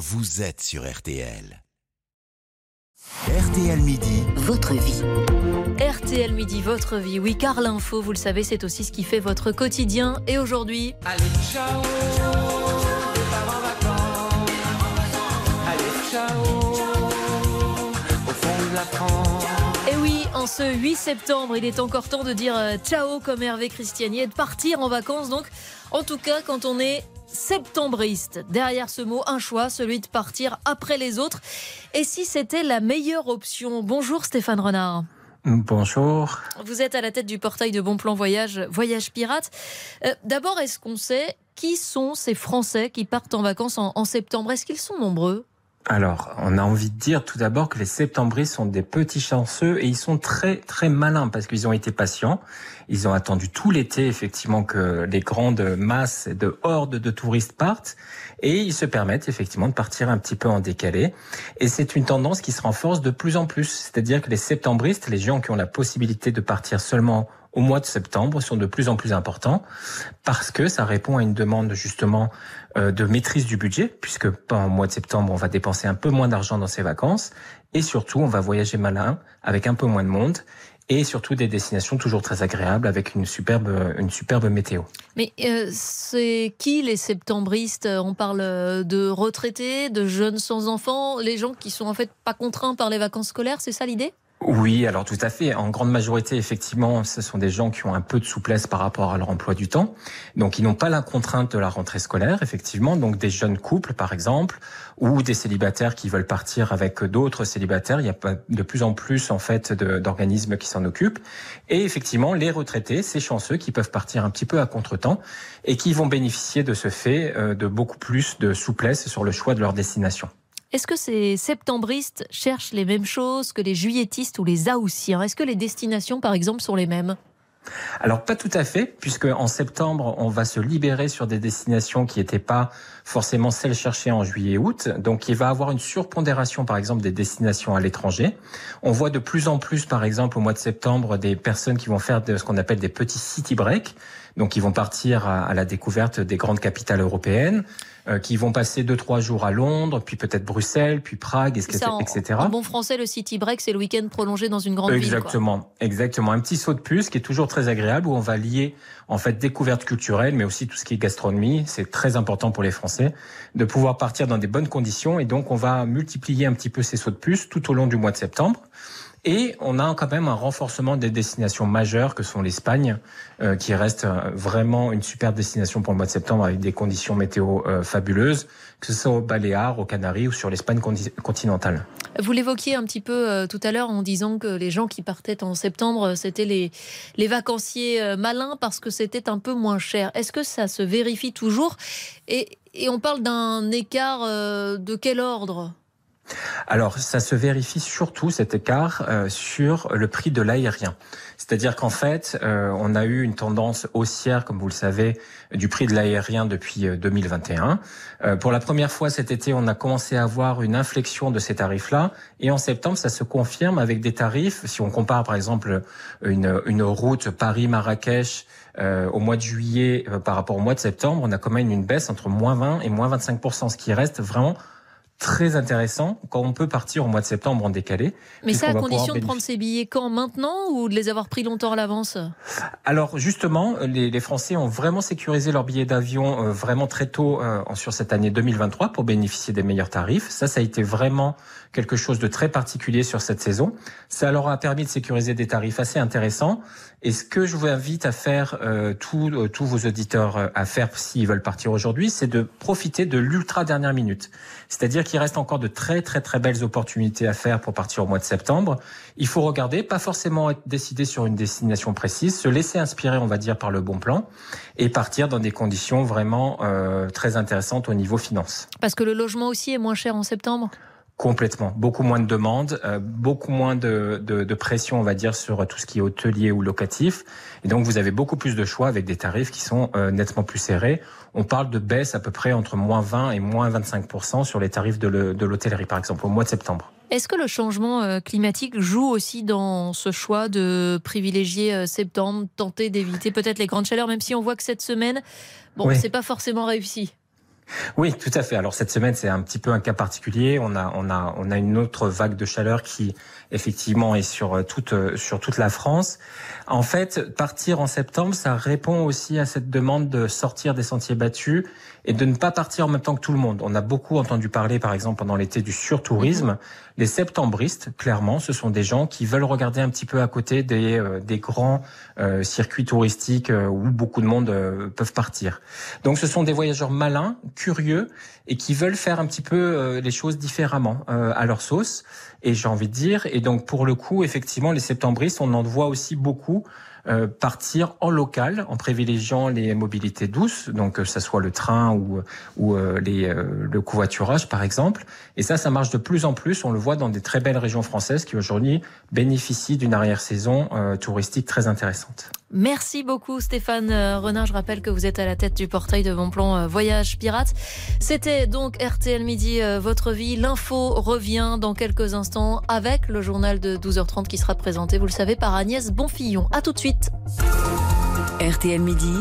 vous êtes sur RTL. RTL Midi, votre vie. RTL Midi, votre vie. Oui, car l'info, vous le savez, c'est aussi ce qui fait votre quotidien. Et aujourd'hui. Allez, ciao Départ en vacances Allez, ciao Au fond de la France en ce 8 septembre, il est encore temps de dire euh, ciao comme Hervé Christiani et de partir en vacances. Donc, en tout cas, quand on est septembriste. Derrière ce mot, un choix, celui de partir après les autres. Et si c'était la meilleure option? Bonjour Stéphane Renard. Bonjour. Vous êtes à la tête du portail de Bon Plan Voyage, Voyage Pirate. Euh, D'abord, est-ce qu'on sait qui sont ces Français qui partent en vacances en, en septembre? Est-ce qu'ils sont nombreux? Alors, on a envie de dire tout d'abord que les septembristes sont des petits chanceux et ils sont très très malins parce qu'ils ont été patients. Ils ont attendu tout l'été effectivement que les grandes masses de hordes de touristes partent et ils se permettent effectivement de partir un petit peu en décalé. Et c'est une tendance qui se renforce de plus en plus. C'est-à-dire que les septembristes, les gens qui ont la possibilité de partir seulement au mois de septembre sont de plus en plus importants parce que ça répond à une demande justement euh, de maîtrise du budget puisque pas au mois de septembre on va dépenser un peu moins d'argent dans ses vacances. Et surtout on va voyager malin avec un peu moins de monde et surtout des destinations toujours très agréables avec une superbe une superbe météo. Mais euh, c'est qui les septembristes? On parle euh, de retraités, de jeunes sans enfants, les gens qui sont en fait pas contraints par les vacances scolaires, c'est ça l'idée? Oui, alors tout à fait. En grande majorité, effectivement, ce sont des gens qui ont un peu de souplesse par rapport à leur emploi du temps. Donc, ils n'ont pas la contrainte de la rentrée scolaire, effectivement. Donc, des jeunes couples, par exemple, ou des célibataires qui veulent partir avec d'autres célibataires. Il y a de plus en plus, en fait, d'organismes qui s'en occupent. Et effectivement, les retraités, ces chanceux qui peuvent partir un petit peu à contretemps et qui vont bénéficier de ce fait euh, de beaucoup plus de souplesse sur le choix de leur destination. Est-ce que ces septembristes cherchent les mêmes choses que les juilletistes ou les haussiens Est-ce que les destinations, par exemple, sont les mêmes? Alors pas tout à fait, puisque en septembre, on va se libérer sur des destinations qui n'étaient pas forcément celles cherchées en juillet et août. Donc il va avoir une surpondération, par exemple, des destinations à l'étranger. On voit de plus en plus, par exemple, au mois de septembre, des personnes qui vont faire ce qu'on appelle des petits city breaks. Donc ils vont partir à, la découverte des grandes capitales européennes, qui vont passer deux trois jours à Londres, puis peut-être Bruxelles, puis Prague, etc. en, En bon français, le city break, c'est le week-end prolongé dans une grande exactement, ville. Exactement, exactement. Un petit saut de puce qui est toujours très agréable où on va lier en fait découverte culturelle, mais aussi tout ce qui est gastronomie. C'est très important pour les Français de pouvoir partir dans des bonnes conditions et donc on va multiplier un petit peu ces sauts de puce tout au long du mois de septembre. Et on a quand même un renforcement des destinations majeures que sont l'Espagne, euh, qui reste euh, vraiment une super destination pour le mois de septembre avec des conditions météo euh, fabuleuses, que ce soit aux Baléares, aux Canaries ou sur l'Espagne continentale. Vous l'évoquiez un petit peu tout à l'heure en disant que les gens qui partaient en septembre, c'était les, les vacanciers malins parce que c'était un peu moins cher. Est-ce que ça se vérifie toujours? Et, et on parle d'un écart de quel ordre? Alors, ça se vérifie surtout cet écart euh, sur le prix de l'aérien. C'est-à-dire qu'en fait, euh, on a eu une tendance haussière, comme vous le savez, du prix de l'aérien depuis 2021. Euh, pour la première fois cet été, on a commencé à avoir une inflexion de ces tarifs-là. Et en septembre, ça se confirme avec des tarifs. Si on compare, par exemple, une, une route Paris-Marrakech au mois de juillet par rapport au mois de septembre, on a quand même une baisse entre moins 20 et moins 25% ce qui reste vraiment très intéressant quand on peut partir au mois de septembre en décalé. Mais ça à condition de prendre ses billets quand maintenant ou de les avoir pris longtemps à l'avance? Alors justement, les, les, Français ont vraiment sécurisé leurs billets d'avion euh, vraiment très tôt euh, sur cette année 2023 pour bénéficier des meilleurs tarifs. Ça, ça a été vraiment quelque chose de très particulier sur cette saison. Ça leur a permis de sécuriser des tarifs assez intéressants. Et ce que je vous invite à faire, euh, tous, euh, tous vos auditeurs euh, à faire s'ils veulent partir aujourd'hui, c'est de profiter de l'ultra dernière minute. C'est-à-dire qu'il reste encore de très très très belles opportunités à faire pour partir au mois de septembre. Il faut regarder, pas forcément être décidé sur une destination précise, se laisser inspirer, on va dire, par le bon plan, et partir dans des conditions vraiment euh, très intéressantes au niveau finance. Parce que le logement aussi est moins cher en septembre? Complètement. Beaucoup moins de demandes, euh, beaucoup moins de, de, de, pression, on va dire, sur tout ce qui est hôtelier ou locatif. Et donc, vous avez beaucoup plus de choix avec des tarifs qui sont euh, nettement plus serrés. On parle de baisse à peu près entre moins 20 et moins 25% sur les tarifs de l'hôtellerie, par exemple, au mois de septembre. Est-ce que le changement euh, climatique joue aussi dans ce choix de privilégier septembre, tenter d'éviter peut-être les grandes chaleurs, même si on voit que cette semaine, bon, c'est pas forcément réussi? Oui, tout à fait. Alors cette semaine, c'est un petit peu un cas particulier. On a, on a, on a une autre vague de chaleur qui, effectivement, est sur euh, toute, euh, sur toute la France. En fait, partir en septembre, ça répond aussi à cette demande de sortir des sentiers battus et de ne pas partir en même temps que tout le monde. On a beaucoup entendu parler, par exemple, pendant l'été du surtourisme. Les septembristes, clairement, ce sont des gens qui veulent regarder un petit peu à côté des, euh, des grands euh, circuits touristiques euh, où beaucoup de monde peuvent partir. Donc ce sont des voyageurs malins, curieux et qui veulent faire un petit peu les choses différemment à leur sauce. Et j'ai envie de dire, et donc pour le coup, effectivement, les septembristes, on en voit aussi beaucoup euh, partir en local en privilégiant les mobilités douces, donc que ce soit le train ou, ou euh, les, euh, le covoiturage par exemple. Et ça, ça marche de plus en plus. On le voit dans des très belles régions françaises qui aujourd'hui bénéficient d'une arrière-saison touristique très intéressante. Merci beaucoup Stéphane Renard. Je rappelle que vous êtes à la tête du portail de Bon Plan Voyage Pirate. C'était donc RTL Midi, votre vie. L'info revient dans quelques instants avec le journal de 12h30 qui sera présenté, vous le savez, par Agnès Bonfillon. À tout de suite. RTL Midi.